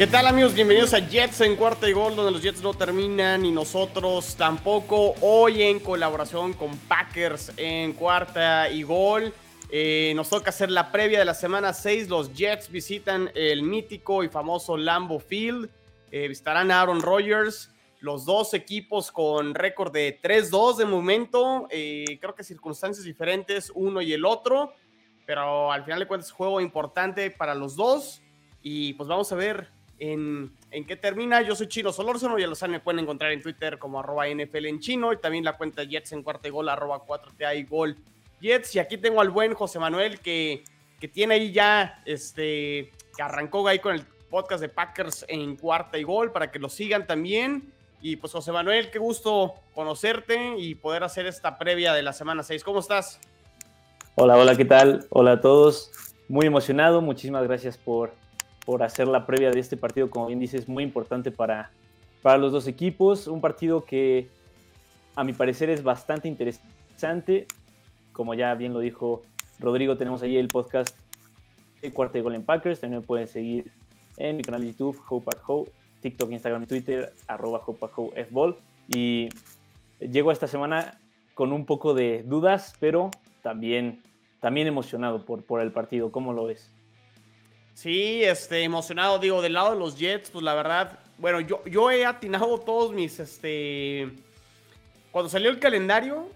¿Qué tal amigos? Bienvenidos a Jets en cuarta y gol, donde los Jets no terminan y nosotros tampoco. Hoy en colaboración con Packers en cuarta y gol. Eh, nos toca hacer la previa de la semana 6. Los Jets visitan el mítico y famoso Lambo Field. Eh, visitarán a Aaron Rodgers. Los dos equipos con récord de 3-2 de momento. Eh, creo que circunstancias diferentes uno y el otro. Pero al final de cuentas, juego importante para los dos. Y pues vamos a ver en, qué termina. Yo soy Chino Solórzano, ya lo saben, me pueden encontrar en Twitter como arroba NFL en chino y también la cuenta Jets en cuarta y gol, arroba 4TA y gol Jets. Y aquí tengo al buen José Manuel que, que tiene ahí ya, este, que arrancó ahí con el podcast de Packers en cuarta y gol para que lo sigan también. Y pues José Manuel, qué gusto conocerte y poder hacer esta previa de la semana 6. ¿Cómo estás? Hola, hola, ¿qué tal? Hola a todos. Muy emocionado, muchísimas gracias por por hacer la previa de este partido, como bien dices, muy importante para, para los dos equipos. Un partido que a mi parecer es bastante interesante. Como ya bien lo dijo Rodrigo, tenemos ahí el podcast de Cuarta de Gol en Packers. También pueden seguir en mi canal de YouTube, Hope at Hope, TikTok, Instagram y Twitter, arroba Hope at Fball. Y llego esta semana con un poco de dudas, pero también, también emocionado por, por el partido. ¿Cómo lo ves? Sí, este, emocionado, digo, del lado de los Jets, pues la verdad, bueno, yo, yo he atinado todos mis, este, cuando salió el calendario,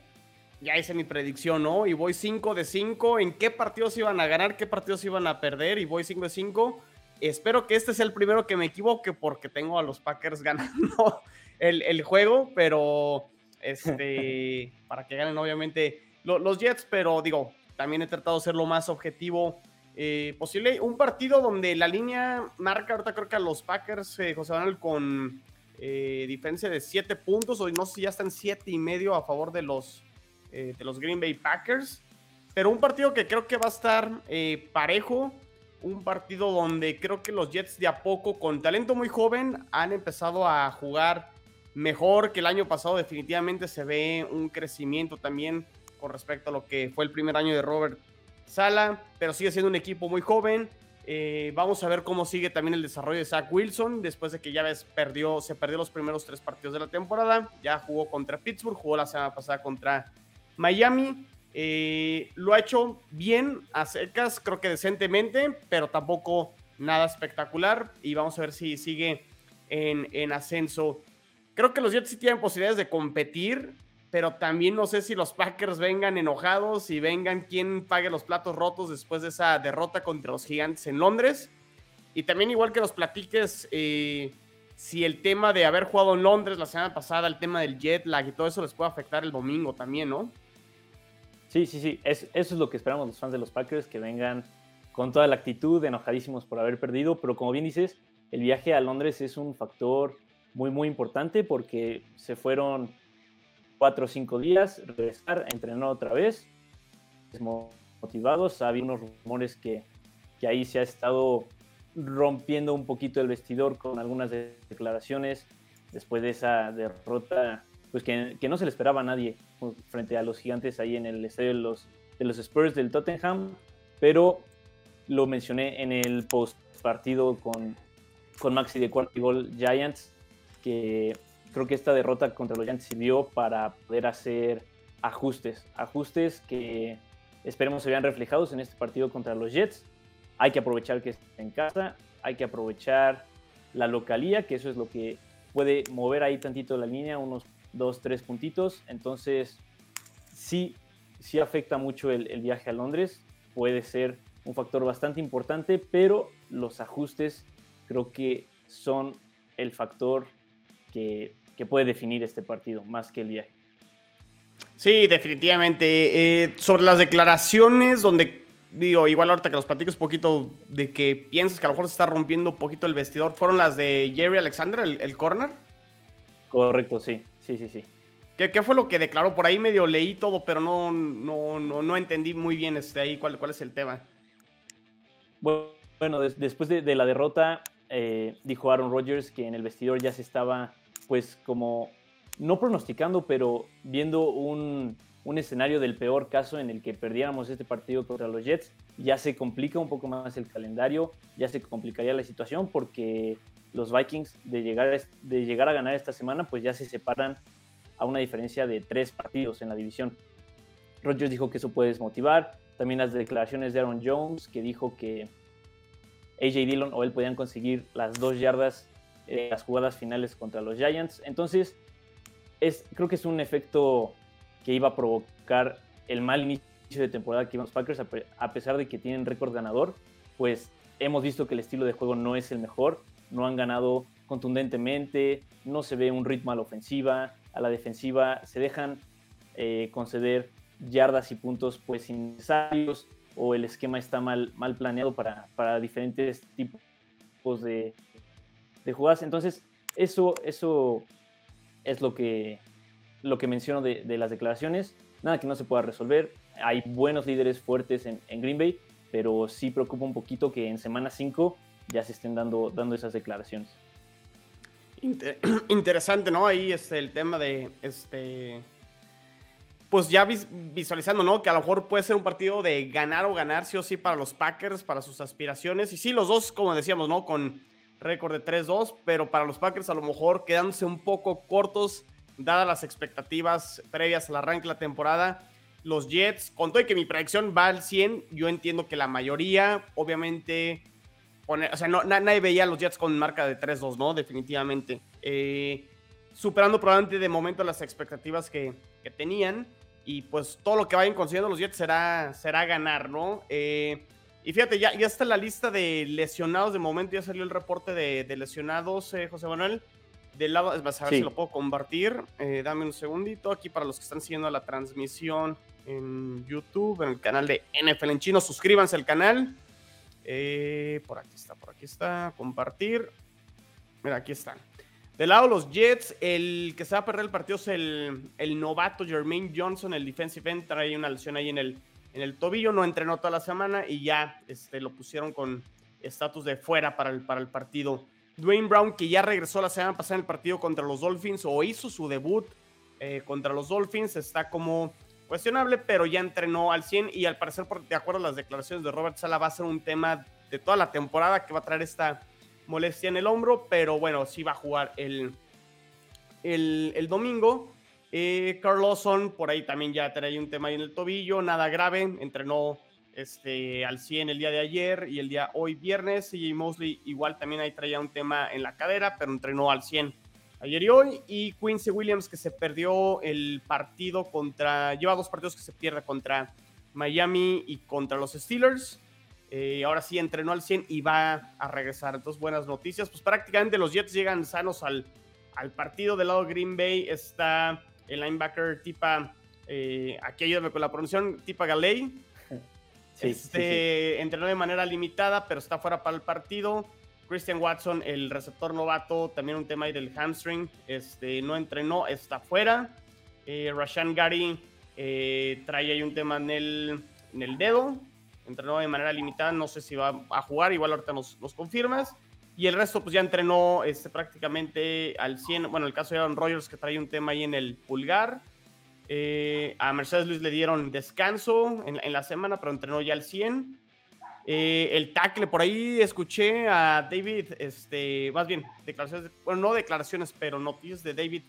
ya hice mi predicción, ¿no? Y voy 5 de 5, en qué partidos iban a ganar, qué partidos iban a perder, y voy 5 de 5. Espero que este sea el primero que me equivoque, porque tengo a los Packers ganando el, el juego, pero, este, para que ganen obviamente los Jets, pero digo, también he tratado de ser lo más objetivo eh, posible. Un partido donde la línea marca, ahorita creo que a los Packers, eh, José Manuel, con eh, diferencia de 7 puntos, o no sé si ya están 7 y medio a favor de los, de los Green Bay Packers. Pero un partido que creo que va a estar parejo. Un partido donde creo que los Jets de a poco, con talento muy joven, han empezado a jugar mejor que el año pasado. Definitivamente se ve un crecimiento también con respecto a lo que fue el primer año de Robert Sala, pero sigue siendo un equipo muy joven. Eh, vamos a ver cómo sigue también el desarrollo de Zach Wilson después de que ya perdió, se perdió los primeros tres partidos de la temporada. Ya jugó contra Pittsburgh, jugó la semana pasada contra Miami. Eh, lo ha hecho bien a secas, creo que decentemente, pero tampoco nada espectacular. Y vamos a ver si sigue en, en ascenso. Creo que los Jets sí tienen posibilidades de competir pero también no sé si los Packers vengan enojados y vengan quien pague los platos rotos después de esa derrota contra los Gigantes en Londres. Y también igual que los platiques, eh, si el tema de haber jugado en Londres la semana pasada, el tema del jet lag y todo eso les puede afectar el domingo también, ¿no? Sí, sí, sí, eso es lo que esperamos los fans de los Packers, que vengan con toda la actitud, enojadísimos por haber perdido, pero como bien dices, el viaje a Londres es un factor muy, muy importante porque se fueron cuatro o cinco días, regresar, entrenar otra vez, motivados. Había unos rumores que, que ahí se ha estado rompiendo un poquito el vestidor con algunas declaraciones después de esa derrota, pues que, que, no se le esperaba a nadie frente a los gigantes ahí en el estadio de los, de los Spurs del Tottenham, pero lo mencioné en el post partido con, con Maxi de cuarto gol Giants, que creo que esta derrota contra los Giants sirvió para poder hacer ajustes, ajustes que esperemos se vean reflejados en este partido contra los Jets. Hay que aprovechar que está en casa, hay que aprovechar la localía, que eso es lo que puede mover ahí tantito la línea, unos dos, tres puntitos. Entonces, sí, sí afecta mucho el, el viaje a Londres, puede ser un factor bastante importante, pero los ajustes creo que son el factor que que puede definir este partido más que el viaje. Sí, definitivamente. Eh, sobre las declaraciones, donde digo, igual ahorita que los platiques un poquito de que piensas que a lo mejor se está rompiendo un poquito el vestidor, ¿fueron las de Jerry Alexander, el, corner? Correcto, sí, sí, sí, sí. ¿Qué, ¿Qué, fue lo que declaró? Por ahí medio leí todo, pero no, no, no, entendí muy bien este, ahí cuál, cuál es el tema. Bueno, después de, la derrota, eh, dijo Aaron Rodgers que en el vestidor ya se estaba pues como no pronosticando, pero viendo un, escenario del peor caso en el que perdiéramos este partido contra los Jets, ya se complica un poco más el calendario, ya se complicaría la situación porque los Vikings de llegar, de llegar a ganar esta semana, pues ya se separan a una diferencia de tres partidos en la división. Rodgers dijo que eso puede desmotivar. También las declaraciones de Aaron Jones, que dijo que AJ Dillon o él podían conseguir las dos yardas en las jugadas finales contra los Giants. Entonces, es, creo que es un efecto que iba a provocar el mal inicio de temporada que iban los Packers, a pesar de que tienen récord ganador, pues hemos visto que el estilo de juego no es el mejor, no han ganado contundentemente, no se ve un ritmo a la ofensiva, a la defensiva se dejan eh, conceder yardas y puntos pues innecesarios o el esquema está mal, mal planeado para, para diferentes tipos de, de, jugadas. Entonces, eso, eso es lo que, lo que menciono de, de, las declaraciones. Nada que no se pueda resolver. Hay buenos líderes fuertes en, en Green Bay, pero sí preocupa un poquito que en semana 5 ya se estén dando, dando esas declaraciones. interesante, ¿no? Ahí este, el tema de este pues ya visualizando, ¿no? Que a lo mejor puede ser un partido de ganar o ganar, sí o sí, para los Packers, para sus aspiraciones. Y sí, los dos, como decíamos, ¿no? Con récord de 3-2, pero para los Packers a lo mejor quedándose un poco cortos, dadas las expectativas previas al arranque de la temporada. Los Jets, con todo y que mi predicción va al 100, yo entiendo que la mayoría, obviamente, o sea, no, nadie veía los Jets con marca de 3-2, ¿no? Definitivamente. Eh, superando probablemente de momento las expectativas que, que tenían y pues todo lo que vayan consiguiendo los Jets será, será ganar, ¿no? Eh, y fíjate, ya, ya está la lista de lesionados de momento, ya salió el reporte de, lesionados, eh, José Manuel. Del lado, vas a ver si lo puedo compartir. Eh, dame un segundito aquí para los que están siguiendo la transmisión en YouTube, en el canal de NFL en chino. Suscríbanse al canal. por aquí está, por aquí está. Compartir. Mira, aquí están. Del lado de los Jets, el que se va a perder el partido es el, el novato Jermaine Johnson, el defensive end, trae una lesión ahí en el, en el tobillo, no entrenó toda la semana y ya este, lo pusieron con estatus de fuera para el, para el partido. Dwayne Brown, que ya regresó la semana pasada en el partido contra los Dolphins o hizo su debut eh, contra los Dolphins, está como cuestionable, pero ya entrenó al 100 y al parecer, de acuerdo a las declaraciones de Robert Sala, va a ser un tema de toda la temporada que va a traer esta molestia en el hombro, pero bueno, sí va a jugar el, el, domingo. Eh, Carl Lawson, por ahí también ya trae un tema ahí en el tobillo, nada grave, entrenó este, al 100 el día de ayer y el día hoy viernes. Y Mosley igual también ahí traía un tema en la cadera, pero entrenó al 100 ayer y hoy. Y Quincy Williams que se perdió el partido contra, lleva dos partidos que se pierde contra Miami y contra los Steelers. Eh, ahora sí entrenó al 100 y va a regresar. Entonces, buenas noticias. Pues prácticamente los Jets llegan sanos al, al partido. Del lado Green Bay está el linebacker Tipa, eh, aquí ayúdame con la pronunciación, Tipa Galey. este, Entrenó de manera limitada, pero está fuera para el partido. Christian Watson, el receptor novato, también un tema ahí del hamstring, este, no entrenó, está fuera. Eh, Rashan Gary eh, trae ahí un tema en el, en el dedo, entrenó de manera limitada, no sé si va a jugar, igual ahorita nos, nos confirmas. Y el resto, pues ya entrenó este, prácticamente al 100. Bueno, el caso de Aaron Rodgers, que trae un tema ahí en el pulgar. Eh, a Mercedes Luis le dieron descanso en, en, la semana, pero entrenó ya al 100. Eh, el tackle, por ahí escuché a David, este, más bien, declaraciones, bueno, no declaraciones, pero noticias de David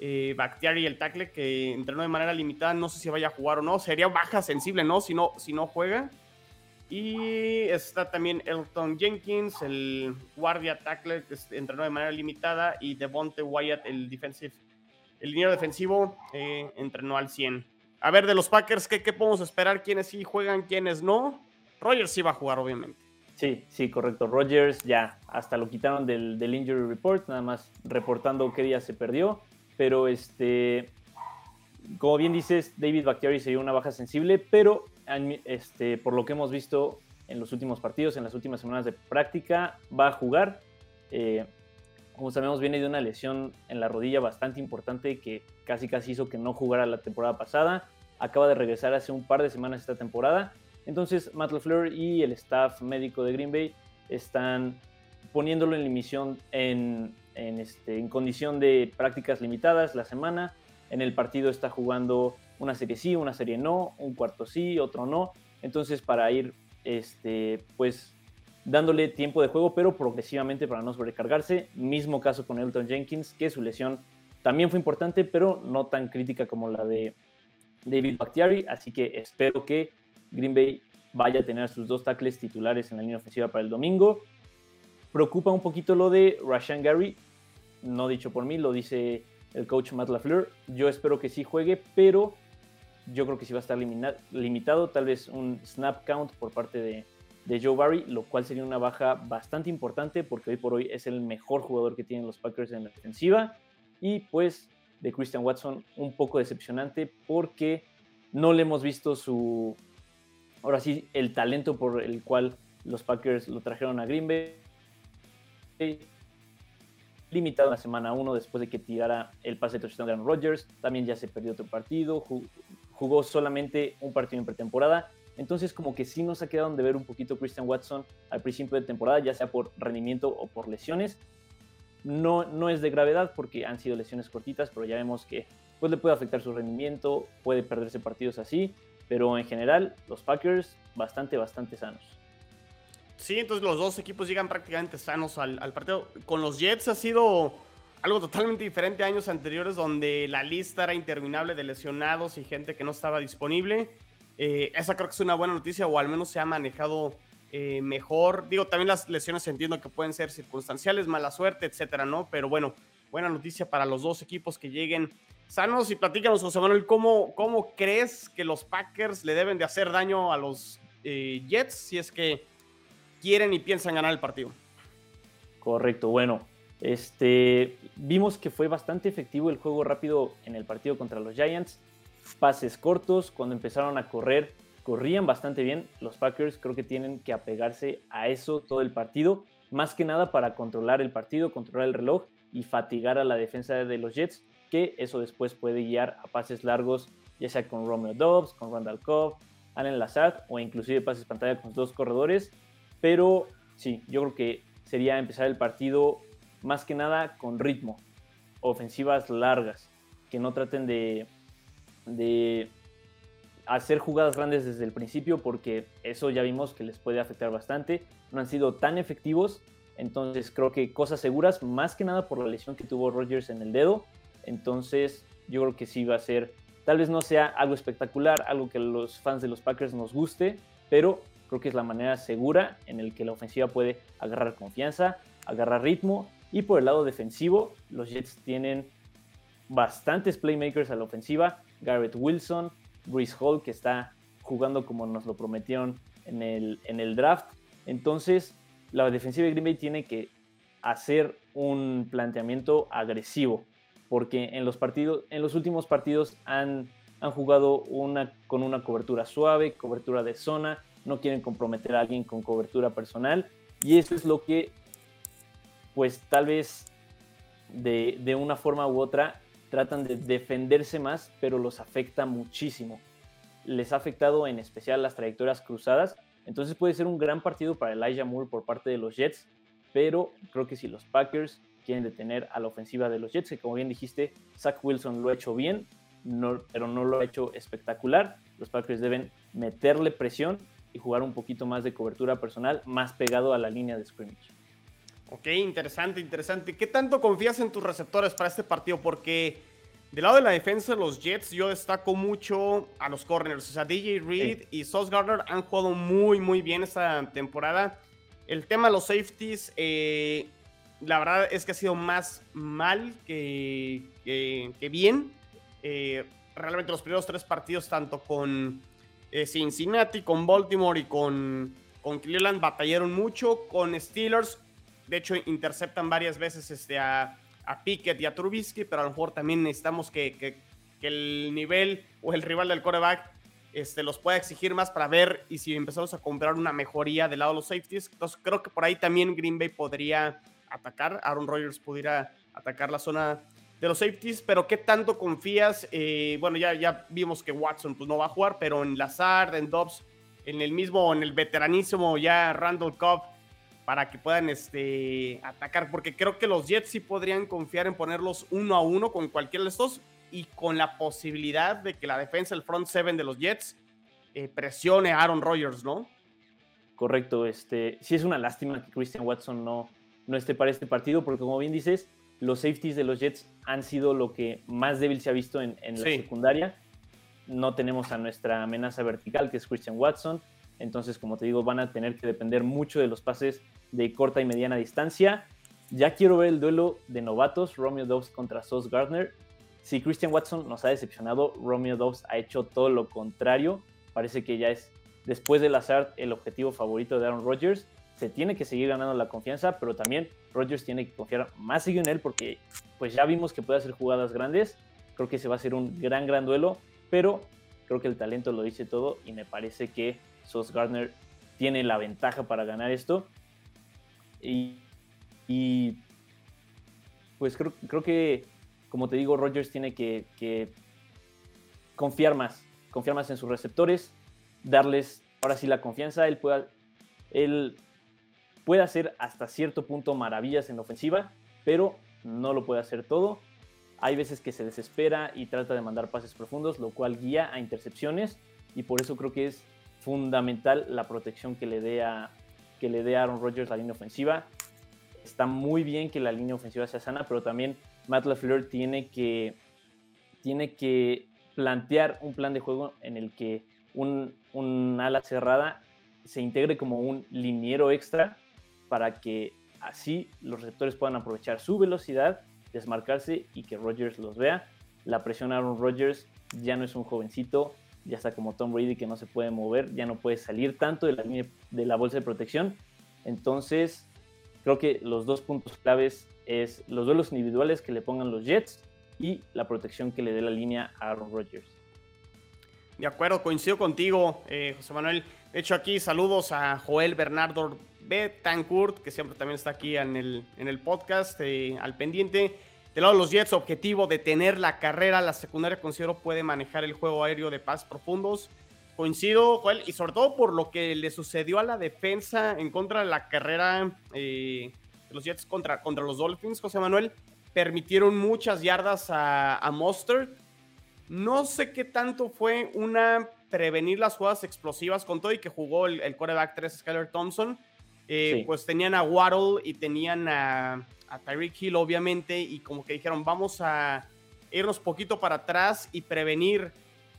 eh, Bactiari, el tackle, que entrenó de manera limitada. No sé si vaya a jugar o no. Sería baja sensible, ¿no? Si no, si no juega. Y está también Elton Jenkins, el guardia tackle que entrenó de manera limitada. Y Devonte Wyatt, el defensive, el liniero defensivo, eh, entrenó al 100. A ver, de los Packers, ¿qué, ¿qué, podemos esperar? ¿Quiénes sí juegan, quiénes no? Rogers sí va a jugar, obviamente. Sí, sí, correcto. Rogers ya hasta lo quitaron del, del injury report, nada más reportando qué día se perdió. Pero este, como bien dices, David Bakhtiari sería una baja sensible, pero este, por lo que hemos visto en los últimos partidos, en las últimas semanas de práctica, va a jugar. Eh, como sabemos, viene de una lesión en la rodilla bastante importante que casi casi hizo que no jugara la temporada pasada. Acaba de regresar hace un par de semanas esta temporada. Entonces, Matt LaFleur y el staff médico de Green Bay están poniéndolo en emisión en, en, este, en condición de prácticas limitadas la semana. En el partido está jugando una serie sí, una serie no, un cuarto sí, otro no. Entonces, para ir este, pues, dándole tiempo de juego, pero progresivamente para no sobrecargarse. Mismo caso con Elton Jenkins, que su lesión también fue importante, pero no tan crítica como la de David Bakhtiari. Así que espero que Green Bay vaya a tener sus dos tackles titulares en la línea ofensiva para el domingo. Preocupa un poquito lo de Rashan Gary, no dicho por mí, lo dice el coach Matt LaFleur. Yo espero que sí juegue, pero yo creo que sí va a estar limitado, tal vez un snap count por parte de, de Joe Barry, lo cual sería una baja bastante importante porque hoy por hoy es el mejor jugador que tienen los Packers en la defensiva. Y pues de Christian Watson un poco decepcionante porque no le hemos visto su, ahora sí, el talento por el cual los Packers lo trajeron a Green Bay. Limitado en la semana 1 después de que tirara el pase de touchdown de Aaron Rodgers. También ya se perdió otro partido. Jugó solamente un partido en pretemporada. Entonces como que sí nos ha quedado de ver un poquito Christian Watson al principio de temporada, ya sea por rendimiento o por lesiones. No, no es de gravedad porque han sido lesiones cortitas, pero ya vemos que pues, le puede afectar su rendimiento, puede perderse partidos así. Pero en general, los Packers bastante, bastante sanos. Sí, entonces los dos equipos llegan prácticamente sanos al, partido. Con los Jets ha sido algo totalmente diferente a años anteriores donde la lista era interminable de lesionados y gente que no estaba disponible. Eh, esa creo que es una buena noticia o al menos se ha manejado eh, mejor. Digo, también las lesiones entiendo que pueden ser circunstanciales, mala suerte, etcétera, ¿no? Pero bueno, buena noticia para los dos equipos que lleguen sanos y platícanos, José Manuel, ¿cómo, cómo crees que los Packers le deben de hacer daño a los eh, Jets si es que quieren y piensan ganar el partido? Correcto, bueno, este, vimos que fue bastante efectivo el juego rápido en el partido contra los Giants. Pases cortos, cuando empezaron a correr, corrían bastante bien. Los Packers creo que tienen que apegarse a eso todo el partido, más que nada para controlar el partido, controlar el reloj y fatigar a la defensa de los Jets que eso después puede guiar a pases largos, ya sea con Romeo Dobbs, con Randall Cobb, Allen Lazard o inclusive pases pantalla con dos corredores. Pero sí, yo creo que sería empezar el partido más que nada con ritmo, ofensivas largas, que no traten de, de hacer jugadas grandes desde el principio porque eso ya vimos que les puede afectar bastante. No han sido tan efectivos, entonces creo que cosas seguras, más que nada por la lesión que tuvo Rodgers en el dedo, entonces, yo creo que sí va a ser, tal vez no sea algo espectacular, algo que los fans de los Packers nos guste, pero creo que es la manera segura en el que la ofensiva puede agarrar confianza, agarrar ritmo. Y por el lado defensivo, los Jets tienen bastantes playmakers a la ofensiva. Garrett Wilson, Bruce Hall, que está jugando como nos lo prometieron en el, en el draft. Entonces, la defensiva de Green Bay tiene que hacer un planteamiento agresivo porque en los partidos, en los últimos partidos han, han jugado una, con una cobertura suave, cobertura de zona, no quieren comprometer a alguien con cobertura personal y eso es lo que pues tal vez de, de una forma u otra tratan de defenderse más, pero los afecta muchísimo. Les ha afectado en especial las trayectorias cruzadas, entonces puede ser un gran partido para Elijah Moore por parte de los Jets, pero creo que si los Packers quieren detener a la ofensiva de los Jets, que como bien dijiste, Zach Wilson lo ha hecho bien, pero no lo ha hecho espectacular. Los Packers deben meterle presión y jugar un poquito más de cobertura personal, más pegado a la línea de scrimmage. Ok, interesante, interesante. ¿Qué tanto confías en tus receptores para este partido? Porque del lado de la defensa de los Jets, yo destaco mucho a los corners. O sea, DJ Reed y Sauce Gardner han jugado muy, muy bien esta temporada. El tema de los safeties, eh, la verdad es que ha sido más mal que, bien. Eh, realmente los primeros tres partidos, tanto con eh, Cincinnati, con Baltimore y con, con Cleveland, batallaron mucho. Con Steelers, de hecho, interceptan varias veces este, a, a Pickett y a Trubisky, pero a lo mejor también necesitamos que, el nivel o el rival del coreback este, los pueda exigir más para ver y si empezamos a comprar una mejoría del lado de los safeties. Entonces creo que por ahí también Green Bay podría atacar, Aaron Rodgers pudiera atacar la zona de los safeties, pero ¿qué tanto confías? Eh, bueno, ya, ya vimos que Watson pues, no va a jugar, pero en Lazard, en Dobbs, en el mismo, en el veteranísimo ya Randall Cobb, para que puedan este, atacar, porque creo que los Jets sí podrían confiar en ponerlos uno a uno con cualquiera de estos y con la posibilidad de que la defensa, el front seven de los Jets, eh, presione a Aaron Rodgers, ¿no? correcto. Este, sí es una lástima que Christian Watson no, no esté para este partido, porque como bien dices, los safeties de los Jets han sido lo que más débil se ha visto en, la secundaria. No tenemos a nuestra amenaza vertical, que es Christian Watson. Entonces, como te digo, van a tener que depender mucho de los pases de corta y mediana distancia. Ya quiero ver el duelo de novatos, Romeo Dobbs contra Sauce Gardner. Si Christian Watson nos ha decepcionado, Romeo Dobbs ha hecho todo lo contrario. Parece que ya es, después del azar, el objetivo favorito de Aaron Rodgers. Se tiene que seguir ganando la confianza, pero también Rodgers tiene que confiar más en él porque pues ya vimos que puede hacer jugadas grandes. Creo que se va a ser un gran, gran duelo, pero creo que el talento lo dice todo y me parece que Sauce Gardner tiene la ventaja para ganar esto. Y, pues creo, creo, que, como te digo, Rodgers tiene que, confiar más, confiar más en sus receptores, darles ahora sí la confianza. Él puede, él puede hacer hasta cierto punto maravillas en la ofensiva, pero no lo puede hacer todo. Hay veces que se desespera y trata de mandar pases profundos, lo cual guía a intercepciones y por eso creo que es fundamental la protección que le dé a, que le dé Aaron Rodgers la línea ofensiva. Está muy bien que la línea ofensiva sea sana, pero también Matt LaFleur tiene que, tiene que plantear un plan de juego en el que un, un ala cerrada se integre como un liniero extra para que así los receptores puedan aprovechar su velocidad, desmarcarse y que Rodgers los vea. La presión a Aaron Rodgers ya no es un jovencito, ya está como Tom Brady que no se puede mover, ya no puede salir tanto de la, de la bolsa de protección. Entonces, creo que los dos puntos claves es los duelos individuales que le pongan los Jets y la protección que le dé la línea a Aaron Rodgers. De acuerdo, coincido contigo, eh, José Manuel. De hecho, aquí saludos a Joel Bernardo Betancourt, que siempre también está aquí en el, en el podcast, eh, al pendiente. Del lado de los Jets, objetivo de tener la carrera. La secundaria considero puede manejar el juego aéreo de pases profundos. Coincido, Joel, y sobre todo por lo que le sucedió a la defensa en contra de la carrera eh, de los Jets contra, contra los Dolphins, José Manuel. Permitieron muchas yardas a, a. No sé qué tanto fue una prevenir las jugadas explosivas con todo y que jugó el, el quarterback 3 Skyler Thompson. Eh, pues tenían a Waddle y tenían a, a Tyreek Hill, obviamente, y como que dijeron, vamos a irnos poquito para atrás y prevenir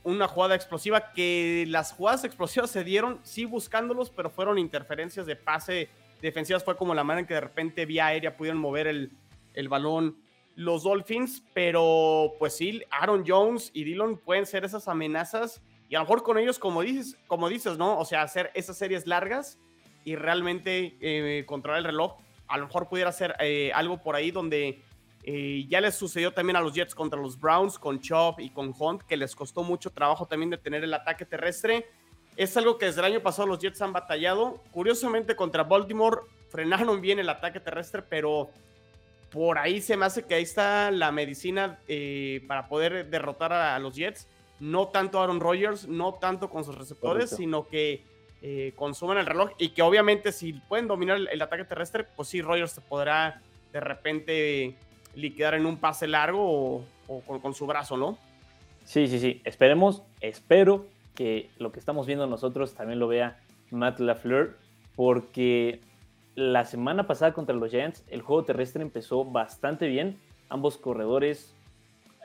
una jugada explosiva, que las jugadas explosivas se dieron, sí buscándolos, pero fueron interferencias de pase defensivas, fue como la manera en que de repente vía aérea pudieron mover el, el balón los Dolphins, pero pues sí, Aaron Jones y Dillon pueden ser esas amenazas y a lo mejor con ellos, como dices, como dices, ¿no? O sea, hacer esas series largas y realmente eh, controlar el reloj a lo mejor pudiera ser eh, algo por ahí donde eh, ya les sucedió también a los Jets contra los Browns con Chop y con Hunt, que les costó mucho trabajo también de tener el ataque terrestre. Es algo que desde el año pasado los Jets han batallado. Curiosamente contra Baltimore frenaron bien el ataque terrestre, pero por ahí se me hace que ahí está la medicina eh, para poder derrotar a, los Jets. No tanto Aaron Rodgers, no tanto con sus receptores, sino que eh, consuman el reloj y que obviamente si pueden dominar el, ataque terrestre, pues sí, Rogers se podrá de repente liquidar en un pase largo o, con, su brazo, ¿no? Sí, sí, sí. Esperemos, espero que lo que estamos viendo nosotros también lo vea Matt LaFleur, porque la semana pasada contra los Giants el juego terrestre empezó bastante bien. Ambos corredores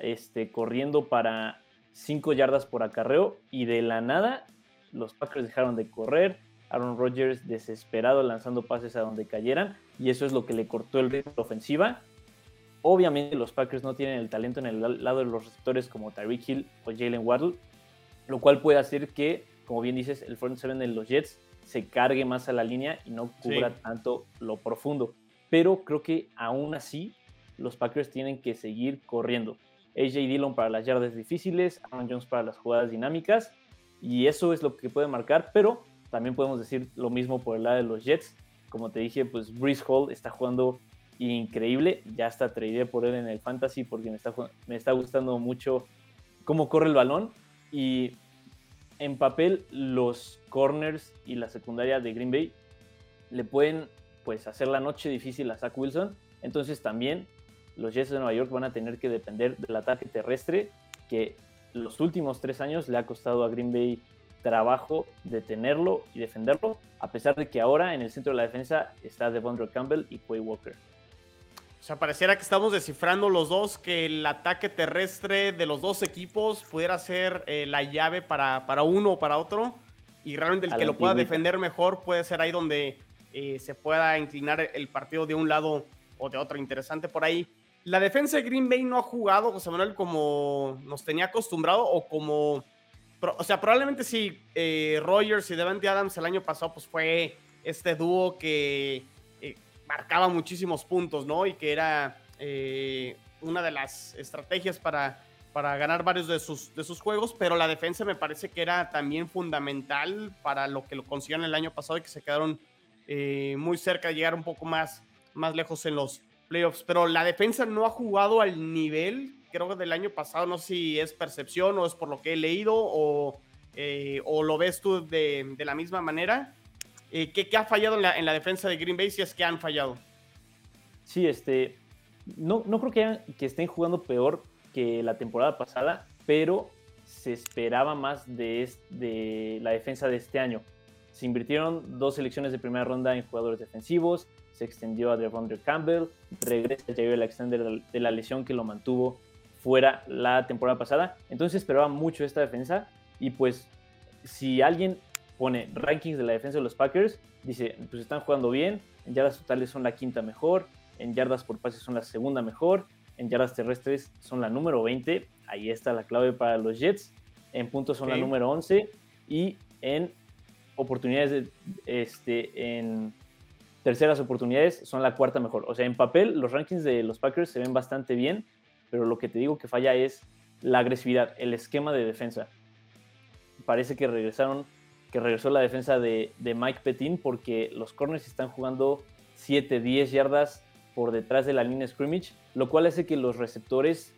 este, corriendo para 5 yardas por acarreo y de la nada los Packers dejaron de correr, Aaron Rodgers desesperado lanzando pases a donde cayeran y eso es lo que le cortó el ritmo de la ofensiva. Obviamente los Packers no tienen el talento en el lado de los receptores como Tyreek Hill o Jalen Waddle, lo cual puede hacer que, como bien dices, el front seven de los Jets se cargue más a la línea y no cubra tanto lo profundo. Pero creo que aún así los Packers tienen que seguir corriendo. AJ Dillon para las yardas difíciles, Aaron Jones para las jugadas dinámicas y eso es lo que puede marcar, pero también podemos decir lo mismo por el lado de los Jets. Como te dije, pues Breeze Hall está jugando increíble. Ya hasta tradeé por él en el Fantasy porque me está, me está gustando mucho cómo corre el balón. Y en papel, los corners y la secundaria de Green Bay le pueden pues hacer la noche difícil a Zach Wilson. Entonces también los Jets de Nueva York van a tener que depender del ataque terrestre que los últimos tres años le ha costado a Green Bay trabajo detenerlo y defenderlo, a pesar de que ahora en el centro de la defensa está Devondre Campbell y Quay Walker. O sea, pareciera que estamos descifrando los dos que el ataque terrestre de los dos equipos pudiera ser eh, la llave para, para, uno o para otro. Y realmente el que lo pueda defender mejor puede ser ahí donde eh, se pueda inclinar el partido de un lado o de otro. Interesante por ahí. La defensa de Green Bay no ha jugado, José Manuel, como nos tenía acostumbrado o como... O sea, probablemente sí, eh, Rogers y Devante Adams el año pasado pues fue este dúo que marcaba muchísimos puntos, ¿no? Y que era eh, una de las estrategias para, para ganar varios de sus, de sus juegos, pero la defensa me parece que era también fundamental para lo que lo consiguieron el año pasado y que se quedaron eh, muy cerca de llegar un poco más, más lejos en los playoffs. Pero la defensa no ha jugado al nivel, creo que del año pasado, no sé si es percepción o es por lo que he leído o, eh, o lo ves tú de, de la misma manera. Eh, ¿qué, ha fallado en la, defensa de Green Bay si es que han fallado? Sí, este, no, no creo que, que estén jugando peor que la temporada pasada, pero se esperaba más de, de la defensa de este año. Se invirtieron dos selecciones de primera ronda en jugadores defensivos, se extendió a Devondre Campbell, regresa Jair Alexander de la lesión que lo mantuvo fuera la temporada pasada. Entonces esperaba mucho esta defensa y pues si alguien pone rankings de la defensa de los Packers, dice, pues están jugando bien, en yardas totales son la quinta mejor, en yardas por pase son la segunda mejor, en yardas terrestres son la número 20, ahí está la clave para los Jets, en puntos son la número 11 y en oportunidades, de, este, en terceras oportunidades son la cuarta mejor. O sea, en papel los rankings de los Packers se ven bastante bien, pero lo que te digo que falla es la agresividad, el esquema de defensa. Parece que regresaron que regresó la defensa de, Mike Petin porque los corners están jugando 7, 10 yardas por detrás de la línea scrimmage, lo cual hace que los receptores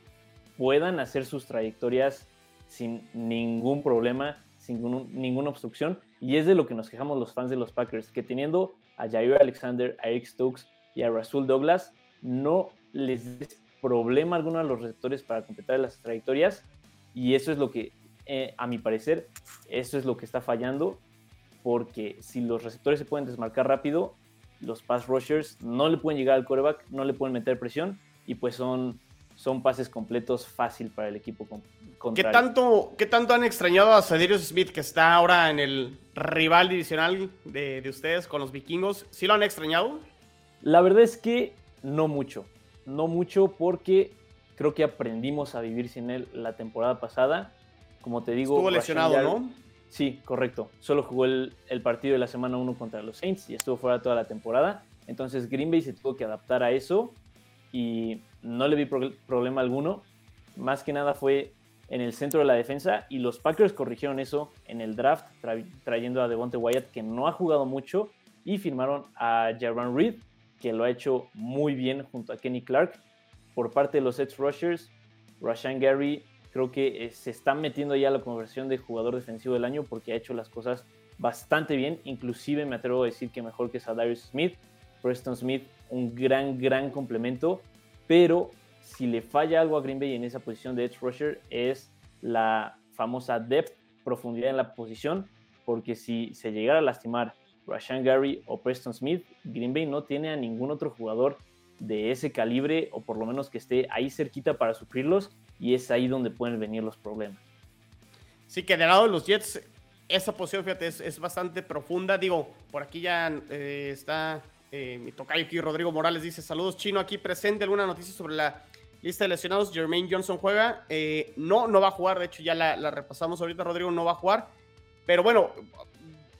puedan hacer sus trayectorias sin ningún problema, sin ninguna obstrucción. Y es de lo que nos quejamos los fans de los Packers, que teniendo a Jair Alexander, a Eric Stokes y a Rasul Douglas, no les des problema alguno a los receptores para completar las trayectorias. Y eso es lo que eh, a mi parecer, eso es lo que está fallando, porque si los receptores se pueden desmarcar rápido, los pass rushers no le pueden llegar al quarterback, no le pueden meter presión y pues son, son pases completos fácil para el equipo contrario. ¿Qué tanto, ¿Qué tanto han extrañado a Cedric Smith, que está ahora en el rival divisional de, de ustedes con los vikingos? ¿Sí lo han extrañado? La verdad es que no mucho, no mucho porque creo que aprendimos a vivir sin él la temporada pasada como te digo. Estuvo lesionado, ¿no? Sí, correcto. Solo jugó el, partido de la semana 1 contra los Saints y estuvo fuera toda la temporada. Entonces Green Bay se tuvo que adaptar a eso y no le vi problema alguno. Más que nada fue en el centro de la defensa y los Packers corrigieron eso en el draft trayendo a Devonte Wyatt que no ha jugado mucho y firmaron a Jaron Reed que lo ha hecho muy bien junto a Kenny Clark. Por parte de los Edge Rushers, Rashan Gary creo que eh, se está metiendo ya a la conversión de jugador defensivo del año porque ha hecho las cosas bastante bien. Inclusive me atrevo a decir que mejor que Sadarius Smith. Preston Smith, un gran, gran complemento. Pero si le falla algo a Green Bay en esa posición de edge rusher es la famosa depth, profundidad en la posición. Porque si se llegara a lastimar Rashan Gary o Preston Smith, Green Bay no tiene a ningún otro jugador de ese calibre o por lo menos que esté ahí cerquita para sufrirlos y es ahí donde pueden venir los problemas. Sí, que del lado de los Jets, esa posición, fíjate, es, bastante profunda. Digo, por aquí ya eh, está eh, mi tocayo aquí, Rodrigo Morales, dice, saludos chino, aquí presente, ¿alguna noticia sobre la lista de lesionados? Jermaine Johnson juega. Eh, no, no va a jugar, de hecho ya la, repasamos ahorita, Rodrigo no va a jugar. Pero bueno,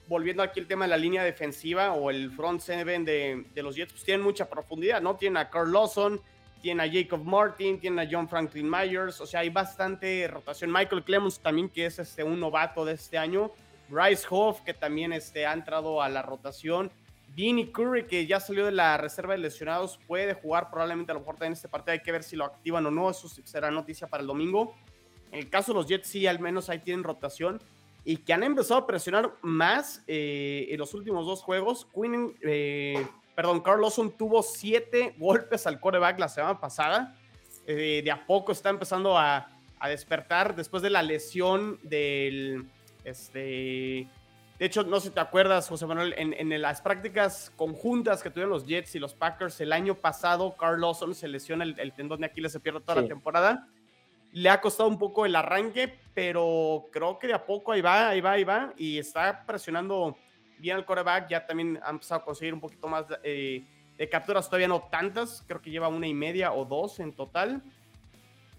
volviendo aquí el tema de la línea defensiva o el front seven de, de los Jets, pues tienen mucha profundidad, ¿no? Tienen a Carl Lawson, tienen a Jacob Martin, tienen a John Franklin Myers, o sea, hay bastante rotación. Michael Clemens también, que es este, un novato de este año. Bryce Hoff, que también este, ha entrado a la rotación. Vinny Curry, que ya salió de la reserva de lesionados, puede jugar probablemente a lo mejor también este partido. Hay que ver si lo activan o no. Eso será noticia para el domingo. En el caso de los Jets, sí, al menos ahí tienen rotación y que han empezado a presionar más eh, en los últimos dos juegos. Queen, eh, perdón, Carl tuvo siete golpes al coreback la semana pasada. Eh, de a poco está empezando a, despertar después de la lesión del, Este, de hecho, no sé si te acuerdas, José Manuel, en, las prácticas conjuntas que tuvieron los Jets y los Packers el año pasado, Carl Lawson se lesiona el, tendón de Aquiles, se pierde toda la temporada. Le ha costado un poco el arranque, pero creo que de a poco ahí va, ahí va, ahí va, y está presionando bien al coreback. Ya también ha empezado a conseguir un poquito más eh, de capturas, todavía no tantas, creo que lleva una y media o dos en total.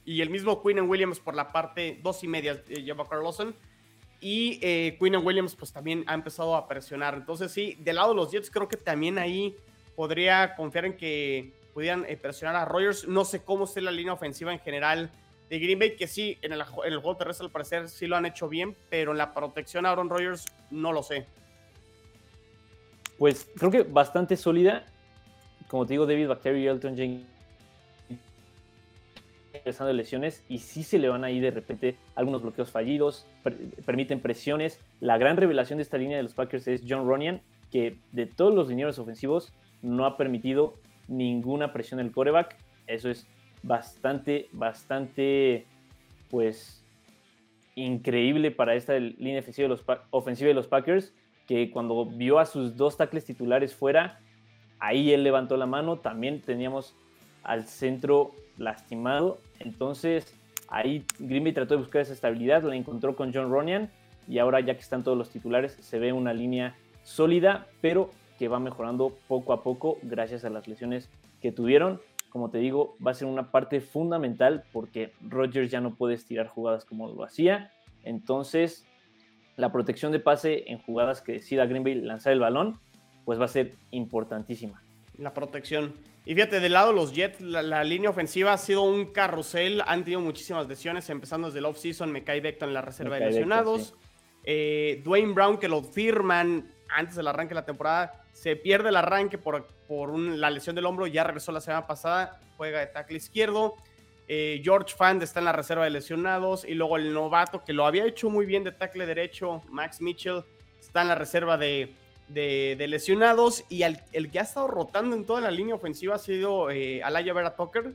Y el mismo Quinn Williams por la parte dos y media eh, lleva Carl Lawson y eh, Quinn Williams pues también ha empezado a presionar. Entonces sí, del lado de los Jets creo que también ahí podría confiar en que pudieran eh, presionar a Rogers. No sé cómo esté la línea ofensiva en general de Green Bay, que sí, en el, juego terrestre al parecer sí lo han hecho bien, pero en la protección a Aaron Rodgers no lo sé. Pues creo que bastante sólida. Como te digo, David Bacteria y Elton Jenkins empezando de lesiones y sí se le van ahí de repente algunos bloqueos fallidos, permiten presiones. La gran revelación de esta línea de los Packers es John Ronian, que de todos los linieros ofensivos no ha permitido ninguna presión el coreback. Eso es bastante, bastante, pues, increíble para esta línea ofensiva de los, ofensiva de los Packers, que cuando vio a sus dos tackles titulares fuera, ahí él levantó la mano. También teníamos al centro lastimado. Entonces ahí Green Bay trató de buscar esa estabilidad, la encontró con John Ronian y ahora ya que están todos los titulares se ve una línea sólida, pero que va mejorando poco a poco gracias a las lesiones que tuvieron. Como te digo, va a ser una parte fundamental porque Rodgers ya no puede estirar jugadas como lo hacía. Entonces, la protección de pase en jugadas que decida Green Bay lanzar el balón, pues va a ser importantísima. La protección. Y fíjate, del lado de los Jets, la, línea ofensiva ha sido un carrusel. Han tenido muchísimas lesiones, empezando desde el off-season. Me cae Beckton en la reserva de lesionados. Eh, Dwayne Brown, que lo firman antes del arranque de la temporada, se pierde el arranque por, por la lesión del hombro. Ya regresó la semana pasada, juega de tackle izquierdo. Eh, George Fand está en la reserva de lesionados. Y luego el novato, que lo había hecho muy bien de tackle derecho, Max Mitchell, está en la reserva de, de, lesionados y el que ha estado rotando en toda la línea ofensiva ha sido eh, Alaya Vera Tucker.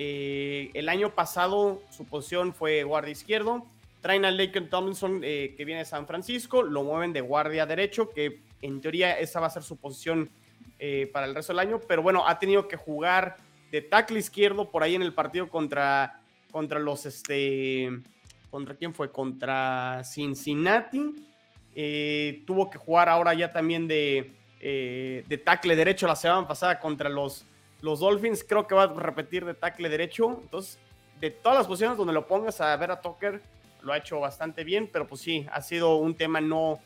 Eh, el año pasado su posición fue guardia izquierdo. Traen a Laken Tomlinson eh, que viene de San Francisco, lo mueven de guardia derecho, que en teoría esa va a ser su posición eh, para el resto del año, pero bueno, ha tenido que jugar de tackle izquierdo por ahí en el partido contra, contra los, este, ¿contra quién fue? Contra Cincinnati eh, tuvo que jugar ahora ya también de, eh, de tackle derecho la semana pasada contra los, los Dolphins. Creo que va a repetir de tackle derecho. Entonces, de todas las posiciones donde lo pongas a ver a Tucker, lo ha hecho bastante bien, pero pues sí, ha sido un tema no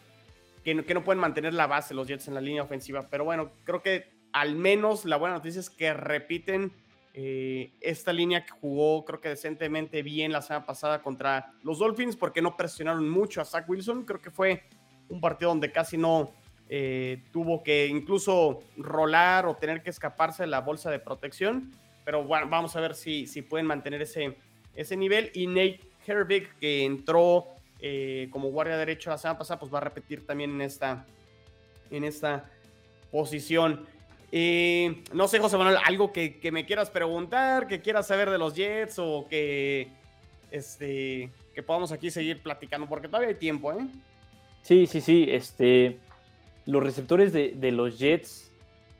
que, no, que no pueden mantener la base los Jets en la línea ofensiva. Pero bueno, creo que al menos la buena noticia es que repiten eh, esta línea que jugó creo que decentemente bien la semana pasada contra los Dolphins porque no presionaron mucho a Zach Wilson. Creo que fue un partido donde casi no eh, tuvo que incluso rolar o tener que escaparse de la bolsa de protección. Pero bueno, vamos a ver si, si pueden mantener ese, ese nivel. Y Nate Herbig, que entró eh, como guardia derecho la semana pasada, pues va a repetir también en esta, en esta posición. Eh, no sé, José Manuel, algo que, que, me quieras preguntar, que quieras saber de los Jets o que, este, que podamos aquí seguir platicando, porque todavía hay tiempo, ¿eh? Sí, sí, sí. Este, los receptores de, los Jets,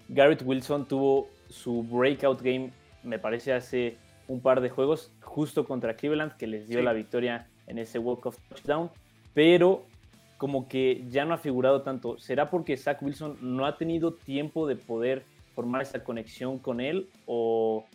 Garrett Wilson tuvo su breakout game, me parece, hace un par de juegos, justo contra Cleveland, que les dio la victoria en ese walk-off touchdown, pero como que ya no ha figurado tanto. ¿Será porque Zach Wilson no ha tenido tiempo de poder formar esa conexión con él? ¿O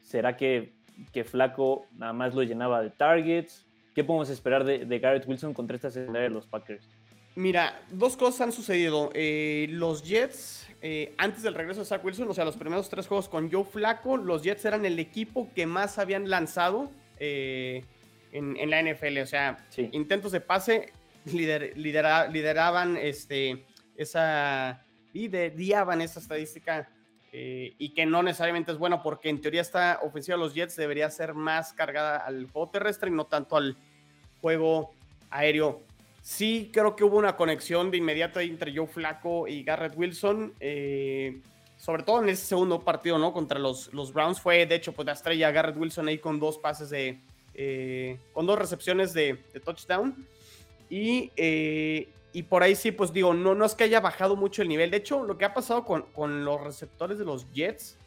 será que, que Flaco nada más lo llenaba de targets? ¿Qué podemos esperar de, Garrett Wilson contra esta secundaria de los Packers? Mira, dos cosas han sucedido. Eh, los Jets, eh, antes del regreso de Zach Wilson, o sea, los primeros tres juegos con Joe Flaco, los Jets eran el equipo que más habían lanzado eh, en, la NFL. O sea, intentos de pase lideraban este, esa, lideraban esa estadística y que no necesariamente es bueno porque en teoría esta ofensiva de los Jets debería ser más cargada al juego terrestre y no tanto al juego aéreo. Sí, creo que hubo una conexión de inmediato entre Joe Flaco y Garrett Wilson. Eh, sobre todo en ese segundo partido, ¿no? Contra los, los Browns fue, de hecho, pues la estrella Garrett Wilson ahí con dos pases de. Eh, con dos recepciones de, touchdown. Y, eh, y por ahí sí, pues digo, no, no es que haya bajado mucho el nivel. De hecho, lo que ha pasado con, con los receptores de los Jets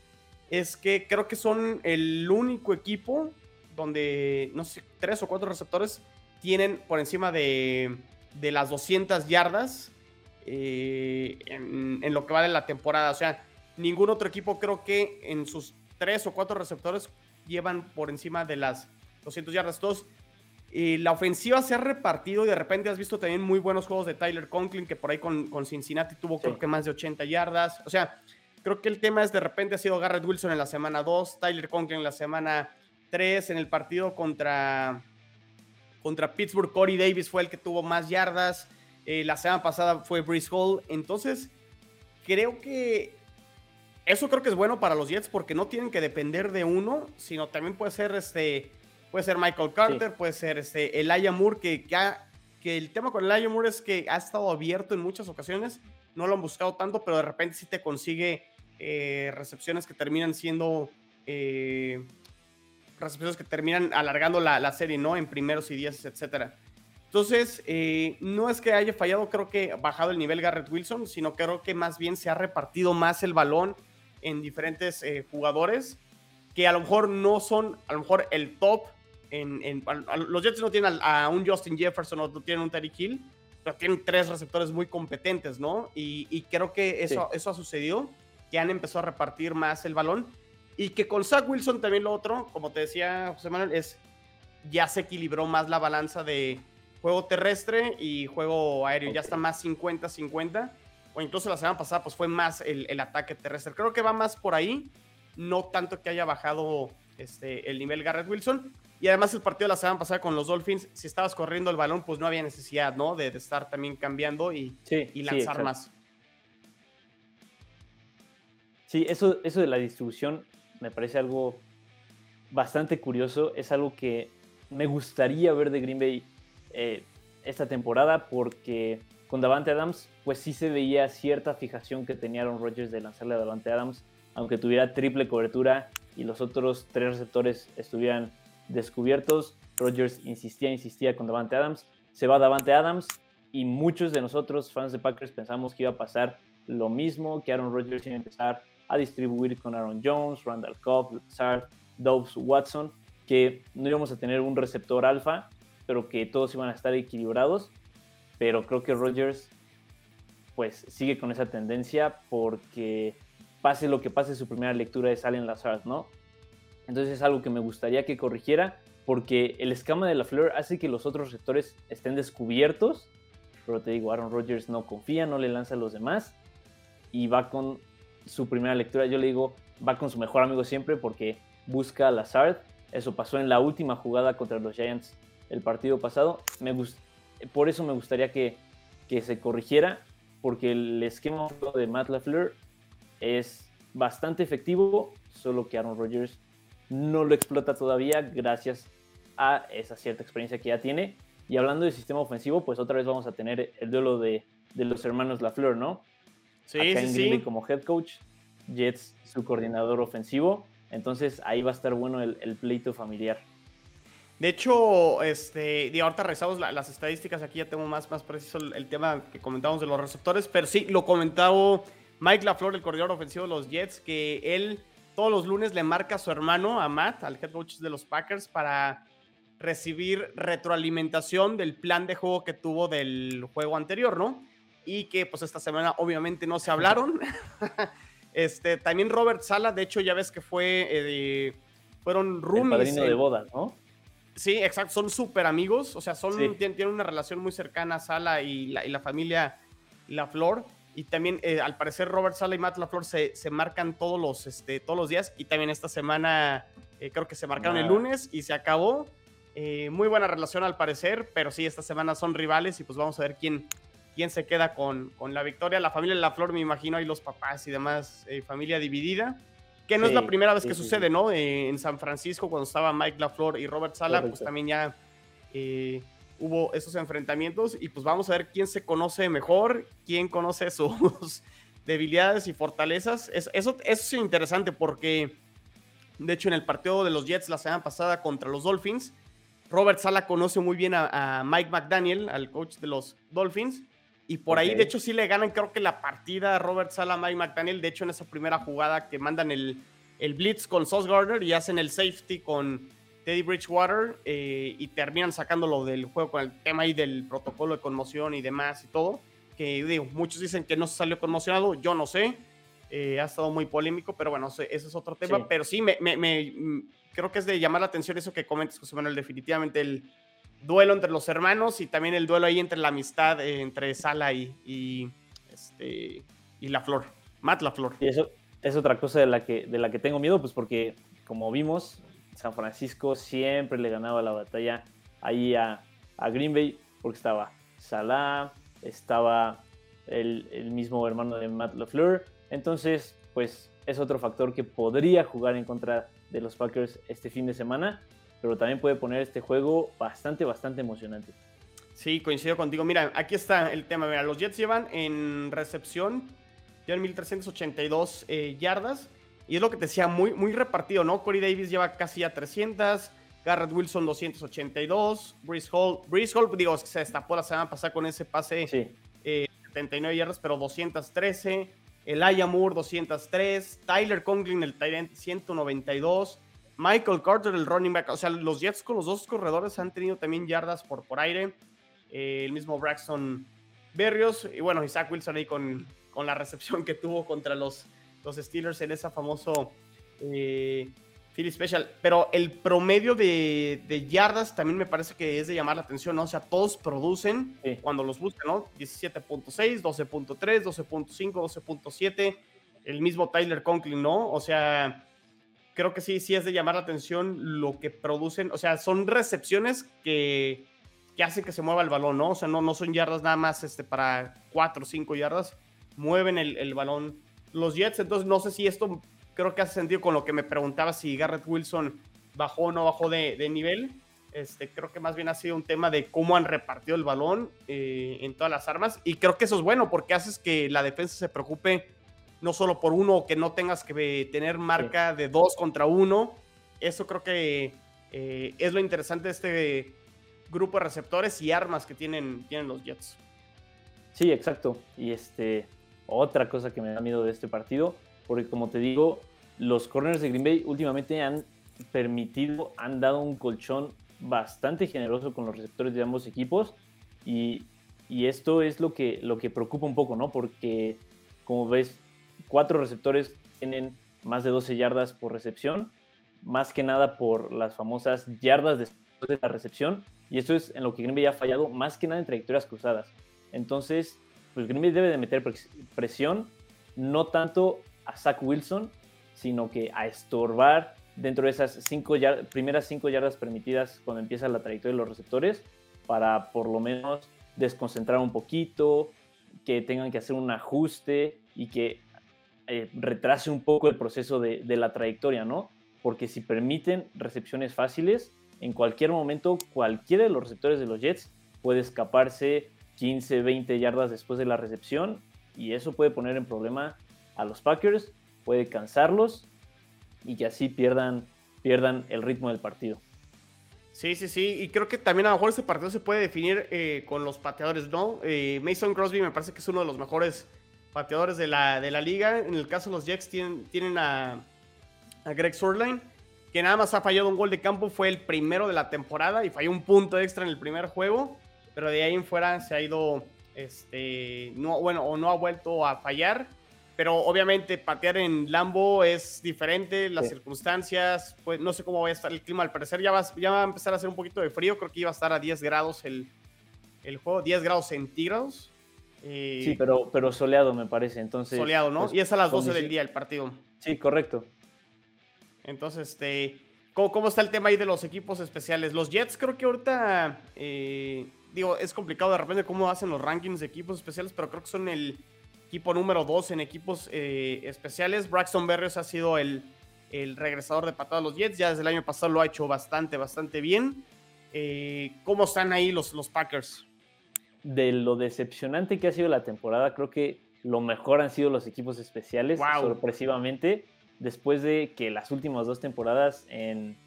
es que creo que son el único equipo donde, no sé, tres o cuatro receptores tienen por encima de, de las 200 yardas eh, en, lo que vale la temporada. O sea, ningún otro equipo creo que en sus tres o cuatro receptores llevan por encima de las 200 yardas. Todos, eh, la ofensiva se ha repartido y de repente has visto también muy buenos juegos de Tyler Conklin, que por ahí con, con Cincinnati tuvo creo que más de 80 yardas. O sea, creo que el tema es de repente ha sido Garrett Wilson en la semana 2, Tyler Conklin en la semana 3, en el partido contra, contra Pittsburgh, Corey Davis fue el que tuvo más yardas. Eh, la semana pasada fue Brice Hall. Entonces, creo que eso creo que es bueno para los Jets porque no tienen que depender de uno, sino también puede ser este, puede ser Michael Carter, puede ser este Elijah Moore, que que el tema con Elijah Moore es que ha estado abierto en muchas ocasiones, no lo han buscado tanto, pero de repente sí te consigue eh, recepciones que terminan siendo eh, recepciones que terminan alargando la, la, serie, ¿no? En primeros y diez, etcétera. Entonces, eh, no es que haya fallado, creo que bajado el nivel Garrett Wilson, sino creo que más bien se ha repartido más el balón en diferentes jugadores que a lo mejor no son, a lo mejor el top. En, en a, los Jets no tienen a, a, un Justin Jefferson o no tienen un Terry Hill, pero tienen tres receptores muy competentes, ¿no? Y, y creo que eso, sí. eso ha sucedido, que han empezado a repartir más el balón y que con Zach Wilson también lo otro, como te decía José Manuel, es ya se equilibró más la balanza de juego terrestre y juego aéreo, okay. ya está más 50-50 o incluso la semana pasada, pues fue más el, el, ataque terrestre. Creo que va más por ahí, no tanto que haya bajado este, el nivel Garrett Wilson. Y además el partido de la semana pasada con los Dolphins, si estabas corriendo el balón, pues no había necesidad, ¿no? De, de estar también cambiando y, sí, y lanzar sí, más. Sí, eso, eso de la distribución me parece algo bastante curioso. Es algo que me gustaría ver de Green Bay eh, esta temporada porque con Davante Adams, pues sí se veía cierta fijación que tenía Aaron Rodgers de lanzarle a Davante Adams, aunque tuviera triple cobertura y los otros tres receptores estuvieran descubiertos. Rodgers insistía, insistía con Davante Adams. Se va Davante Adams y muchos de nosotros, fans de Packers, pensamos que iba a pasar lo mismo, que Aaron Rodgers iba a empezar a distribuir con Aaron Jones, Randall Cobb, Lazard, Dobbs, Watson, que no íbamos a tener un receptor alfa, pero que todos iban a estar equilibrados pero creo que Rodgers pues sigue con esa tendencia porque pase lo que pase su primera lectura es Allen Lazard, ¿no? Entonces es algo que me gustaría que corrigiera porque el escama de la Fleur hace que los otros receptores estén descubiertos, pero te digo, Aaron Rodgers no confía, no le lanza a los demás y va con su primera lectura, yo le digo, va con su mejor amigo siempre porque busca a Lazard, eso pasó en la última jugada contra los Giants el partido pasado, por eso me gustaría que, que, se corrigiera, porque el esquema de Matt LaFleur es bastante efectivo, solo que Aaron Rodgers no lo explota todavía gracias a esa cierta experiencia que ya tiene. Y hablando de sistema ofensivo, pues otra vez vamos a tener el duelo de, de los hermanos LaFleur, ¿no? Sí, Acá sí, en Green Bay sí. como head coach, Jets su coordinador ofensivo. Entonces ahí va a estar bueno el, el pleito familiar. De hecho, este, y ahorita revisamos la, las estadísticas, aquí ya tengo más, más preciso el, el, tema que comentamos de los receptores, pero sí, lo comentaba Mike LaFleur, el coordinador ofensivo de los Jets, que él todos los lunes le marca a su hermano, a Matt, al head coach de los Packers, para recibir retroalimentación del plan de juego que tuvo del juego anterior, ¿no? Y que pues esta semana obviamente no se hablaron. este, también Robert Sala, de hecho ya ves que fue, eh, fueron roomies. El padrino de boda, ¿no? Sí, exacto, son súper amigos, o sea, son, sí. tienen, tienen, una relación muy cercana Sala y la, y la familia La Flor. Y también, eh, al parecer, Robert Sala y Matt LaFleur se, se marcan todos los, este, todos los días. Y también esta semana, eh, creo que se marcaron el lunes y se acabó. Eh, muy buena relación al parecer, pero sí, esta semana son rivales y pues vamos a ver quién, quién se queda con, con la victoria. La familia La Flor, me imagino, ahí los papás y demás, eh, familia dividida. Que no sí, es la primera vez que sí, sucede, sí. ¿no? Eh, en San Francisco, cuando estaba Mike LaFleur y Robert Sala, pues también ya eh, hubo esos enfrentamientos. Y pues vamos a ver quién se conoce mejor, quién conoce sus debilidades y fortalezas. Es, eso, eso es interesante porque, de hecho, en el partido de los Jets la semana pasada contra los Dolphins, Robert Sala conoce muy bien a, Mike McDaniel, al coach de los Dolphins. Y por ahí, de hecho, sí le ganan, creo que la partida a Robert Sala, a Mike McDaniel. De hecho, en esa primera jugada que mandan el, el blitz con Sauce Gardner y hacen el safety con Teddy Bridgewater eh, y terminan sacándolo del juego con el tema ahí del protocolo de conmoción y demás y todo. Que digo, muchos dicen que no se salió conmocionado, yo no sé. Eh, ha estado muy polémico, pero bueno, ese es otro tema. Pero sí, me, me, me, creo que es de llamar la atención eso que comentas, José Manuel, definitivamente el duelo entre los hermanos y también el duelo ahí entre la amistad eh, entre Sala y, y, este, y La Flor, Matt La Flor. Y eso es otra cosa de la, que, de la que tengo miedo, pues porque como vimos, San Francisco siempre le ganaba la batalla ahí a, Green Bay porque estaba Salah, estaba el, el mismo hermano de Matt LaFleur, entonces pues es otro factor que podría jugar en contra de los Packers este fin de semana, pero también puede poner este juego bastante, bastante emocionante. Sí, coincido contigo. Mira, aquí está el tema. Mira, los Jets llevan en recepción, llevan 1382 eh, yardas. Y es lo que te decía, muy, muy repartido, ¿no? Corey Davis lleva casi a 300, Garrett Wilson 282, Breeze Hall, Breeze Hall, digo, se destapó la semana pasada con ese pase sí. 79 eh, yardas, pero 213. Elijah Moore 203, Tyler Conklin el Tyrant 192, Michael Carter el running back, o sea, los Jets con los dos corredores han tenido también yardas por, por aire, eh, el mismo Braxton Berrios y bueno, Isaac Wilson ahí con, con la recepción que tuvo contra los, los Steelers en esa famoso eh, Philly Special. Pero el promedio de, yardas también me parece que es de llamar la atención, ¿no? O sea, todos producen cuando los buscan, ¿no? 17.6, 12.3, 12.5, 12.7. El mismo Tyler Conklin, ¿no? O sea, creo que sí, sí es de llamar la atención lo que producen. O sea, son recepciones que, que hacen que se mueva el balón, ¿no? O sea, no, no son yardas nada más este, para 4 o 5 yardas. Mueven el, el balón los Jets. Entonces, no sé si esto creo que hace sentido con lo que me preguntaba si Garrett Wilson bajó o no bajó de, nivel. Este, creo que más bien ha sido un tema de cómo han repartido el balón eh, en todas las armas. Y creo que eso es bueno porque haces que la defensa se preocupe no solo por uno, que no tengas que tener marca de dos contra uno. Eso creo que eh, es lo interesante de este grupo de receptores y armas que tienen, tienen los Jets. Sí, exacto. Y este, otra cosa que me da miedo de este partido porque como te digo, los corners de Green Bay últimamente han permitido, han dado un colchón bastante generoso con los receptores de ambos equipos y, esto es lo que, lo que preocupa un poco, ¿no? Porque como ves, cuatro receptores tienen más de 12 yardas por recepción, más que nada por las famosas yardas después de la recepción y esto es en lo que Green Bay ha fallado más que nada en trayectorias cruzadas. Entonces, pues Green Bay debe de meter presión, no tanto a Zach Wilson, sino que a estorbar dentro de esas cinco primeras cinco yardas permitidas cuando empieza la trayectoria de los receptores para por lo menos desconcentrar un poquito, que tengan que hacer un ajuste y que eh, retrase un poco el proceso de, de, la trayectoria, ¿no? Porque si permiten recepciones fáciles, en cualquier momento cualquiera de los receptores de los Jets puede escaparse 15, 20 yardas después de la recepción y eso puede poner en problema a los Packers, puede cansarlos y que así pierdan, pierdan el ritmo del partido. Sí, sí, sí, y creo que también a lo mejor ese partido se puede definir eh, con los pateadores, ¿no? Eh, Mason Crosby me parece que es uno de los mejores pateadores de la, de la liga. En el caso de los Jets tienen, tienen a, a Greg Surline, que nada más ha fallado un gol de campo, fue el primero de la temporada y falló un punto extra en el primer juego, pero de ahí en fuera se ha ido, este, no, bueno, o no ha vuelto a fallar. Pero obviamente patear en Lambo es diferente, las circunstancias, pues no sé cómo va a estar el clima. Al parecer ya va, ya va a empezar a hacer un poquito de frío, creo que iba a estar a 10 grados el, el juego, 10 grados centígrados. Eh, sí, pero, pero soleado me parece, entonces... Soleado, ¿no? Pues, y es a las 12 del día el partido. Sí, correcto. Entonces, este, ¿cómo, ¿cómo, está el tema ahí de los equipos especiales? Los Jets creo que ahorita, eh, digo, es complicado de repente cómo hacen los rankings de equipos especiales, pero creo que son el equipo número 2 en equipos eh, especiales. Braxton Berrios ha sido el, el regresador de patada de los Jets. Ya desde el año pasado lo ha hecho bastante, bastante bien. Eh, ¿Cómo están ahí los, los Packers? De lo decepcionante que ha sido la temporada, creo que lo mejor han sido los equipos especiales, sorpresivamente, después de que las últimas dos temporadas en,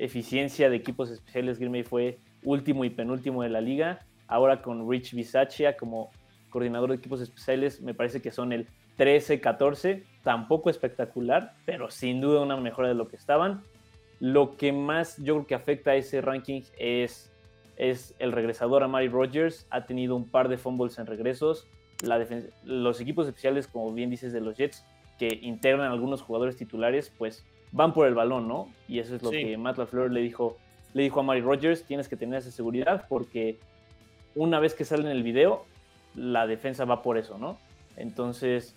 eficiencia de equipos especiales, Green Bay fue último y penúltimo de la liga. Ahora con Rich Bisaccia como coordinador de equipos especiales, me parece que son el 13-14, tampoco espectacular, pero sin duda una mejora de lo que estaban. Lo que más yo creo que afecta a ese ranking es, es el regresador a Mari Rogers. Ha tenido un par de fumbles en regresos. La los equipos especiales, como bien dices, de los Jets, que integran algunos jugadores titulares, pues van por el balón, ¿no? Y eso es lo que Matt LaFleur le dijo, le dijo a Mari Rogers, tienes que tener esa seguridad porque una vez que sale en el video, la defensa va por eso, ¿no? Entonces,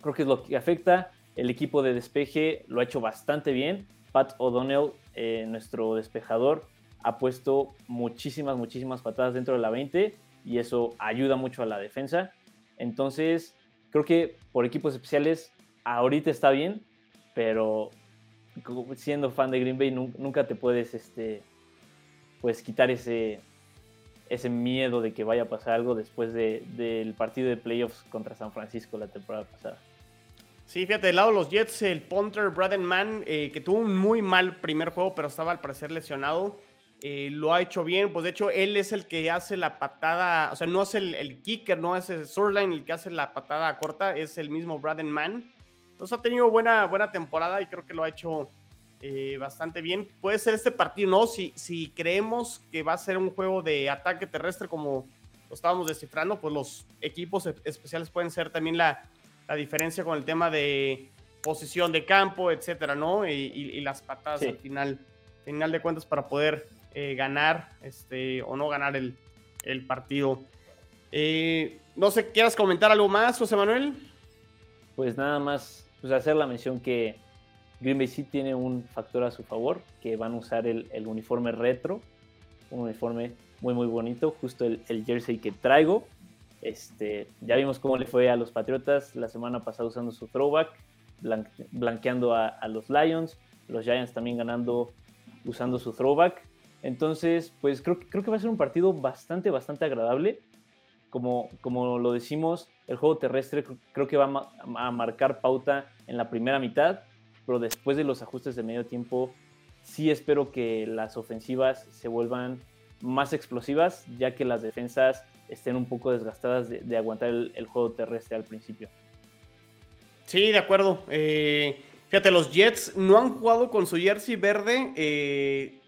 creo que es lo que afecta. El equipo de despeje lo ha hecho bastante bien. Pat O'Donnell, eh, nuestro despejador, ha puesto muchísimas, muchísimas patadas dentro de la 20 y eso ayuda mucho a la defensa. Entonces, creo que por equipos especiales ahorita está bien, pero siendo fan de Green Bay nunca te puedes este, pues, quitar ese, ese miedo de que vaya a pasar algo después del partido de playoffs contra San Francisco la temporada pasada. Sí, fíjate, del lado de los Jets, el punter Braden Mann, eh, que tuvo un muy mal primer juego, pero estaba al parecer lesionado, eh, lo ha hecho bien. Pues de hecho, él es el que hace la patada, o sea, no es el, kicker, no es el Surline el que hace la patada corta, es el mismo Braden Mann. Entonces ha tenido buena, buena temporada y creo que lo ha hecho eh, bastante bien. Puede ser este partido, ¿no? Si, si creemos que va a ser un juego de ataque terrestre como lo estábamos descifrando, pues los equipos especiales pueden ser también la la diferencia con el tema de posición de campo, etcétera, ¿no? Y, las patadas al final, final de cuentas para poder eh, ganar este, o no ganar el, partido. Eh, no sé, ¿quieras comentar algo más, José Manuel? Pues nada más, pues hacer la mención que Green Bay sí tiene un factor a su favor, que van a usar el, uniforme retro, un uniforme muy muy bonito, justo el, jersey que traigo, este, ya vimos cómo le fue a los Patriotas la semana pasada usando su throwback, blanqueando a, los Lions, los Giants también ganando usando su throwback. Entonces, pues creo, creo que va a ser un partido bastante, bastante agradable. Como, como lo decimos, el juego terrestre creo que va a, marcar pauta en la primera mitad, pero después de los ajustes de medio tiempo, sí espero que las ofensivas se vuelvan más explosivas, ya que las defensas estén un poco desgastadas de, aguantar el, juego terrestre al principio. Sí, de acuerdo. Eh, fíjate, los Jets no han jugado con su jersey verde eh,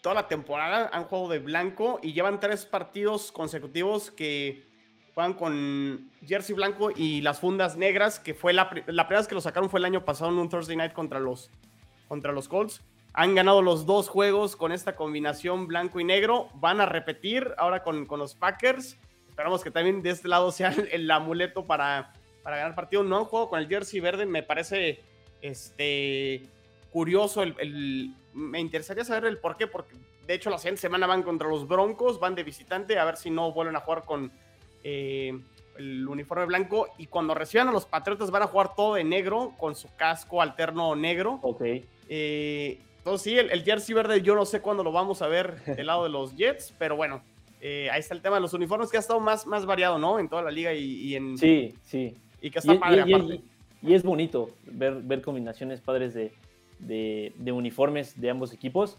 toda la temporada, han jugado de blanco y llevan tres partidos consecutivos que juegan con jersey blanco y las fundas negras, que fue la, la primera vez que lo sacaron fue el año pasado en un Thursday Night contra los, contra los Colts. Han ganado los dos juegos con esta combinación blanco y negro. Van a repetir ahora con, con los Packers. Esperamos que también de este lado sea el, amuleto para, para ganar partido. No han jugado con el jersey verde. Me parece este, curioso. El, me interesaría saber el por qué. Porque de hecho la siguiente semana van contra los Broncos. Van de visitante. A ver si no vuelven a jugar con eh, el uniforme blanco. Y cuando reciban a los Patriotas van a jugar todo de negro con su casco alterno negro. Ok. Eh, entonces sí, el, jersey verde yo no sé cuándo lo vamos a ver del lado de los Jets, pero bueno, eh, ahí está el tema de los uniformes que ha estado más, más variado, ¿no? En toda la liga y, en... Sí, sí. Y que está padre aparte. Y, es bonito ver, ver combinaciones padres de, de, uniformes de ambos equipos.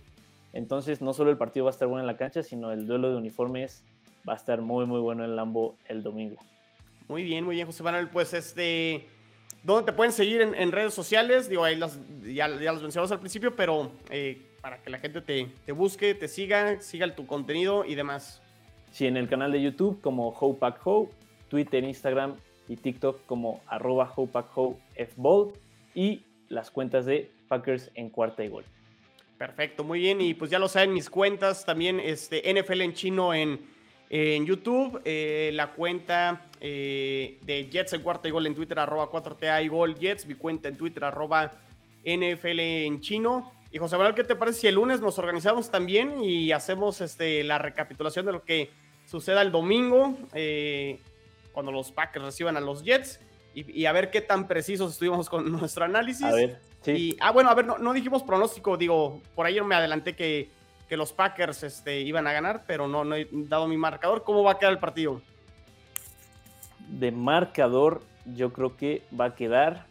Entonces no solo el partido va a estar bueno en la cancha, sino el duelo de uniformes va a estar muy, muy bueno en el Lambo el domingo. Muy bien, muy bien, José Manuel. Pues este... ¿Dónde te pueden seguir en, redes sociales? Digo, ahí las, ya, ya las mencionamos al principio, pero eh, para que la gente te, te, busque, te siga, siga tu contenido y demás. Sí, en el canal de YouTube como HoPackHo, Twitter, Instagram y TikTok como arroba HoPackHoFball y las cuentas de Packers en cuarta y gol. Perfecto, muy bien. Y pues ya lo saben, mis cuentas también, este, NFL en chino en en YouTube, eh, la cuenta eh, de Jets en cuarto y gol en Twitter, arroba 4TA y gol Jets, mi cuenta en Twitter, arroba NFL en chino. Y José Manuel, ¿qué te parece si el lunes nos organizamos también y hacemos este, la recapitulación de lo que suceda el domingo, eh, cuando los Packers reciban a los Jets? Y, a ver qué tan precisos estuvimos con nuestro análisis. A ver, sí. ah, bueno, a ver, no, no dijimos pronóstico, digo, por ahí me adelanté que que los Packers este, iban a ganar, pero no, no he dado mi marcador. ¿Cómo va a quedar el partido? De marcador, yo creo que va a quedar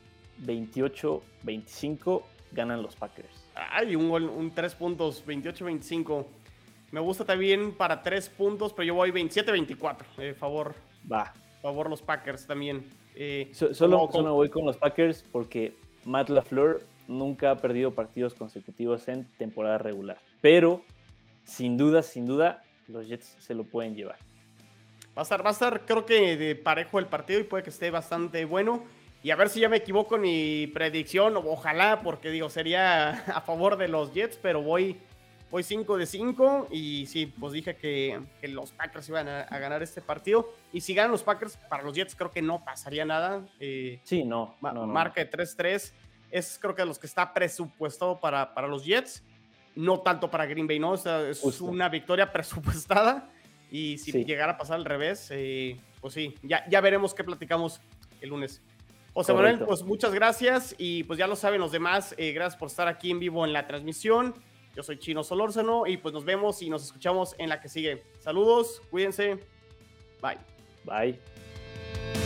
28-25, ganan los Packers. Ay, un gol, un 3 puntos, 28-25. Me gusta también para 3 puntos, pero yo voy 27-24. Eh, favor. Va. Favor los Packers también. Eh, solo, solo voy con los Packers porque Matt LaFleur nunca ha perdido partidos consecutivos en temporada regular. Pero, sin duda, sin duda, los Jets se lo pueden llevar. Va a estar, va a estar creo que de parejo el partido y puede que esté bastante bueno. Y a ver si ya me equivoco en mi predicción, ojalá, porque digo, sería a favor de los Jets, pero voy, voy 5 de 5 y sí, pues dije que, los Packers iban a, ganar este partido. Y si ganan los Packers, para los Jets creo que no pasaría nada. Eh, sí, no, Marca de 3-3 es creo que los que está presupuestado para, para los Jets, no tanto para Green Bay, ¿no? es una victoria presupuestada y si llegara a pasar al revés, eh, pues sí, ya, ya veremos qué platicamos el lunes. José Manuel, pues muchas gracias y pues ya lo saben los demás, eh, gracias por estar aquí en vivo en la transmisión. Yo soy Chino Solórzano y pues nos vemos y nos escuchamos en la que sigue. Saludos, cuídense. Bye. Bye.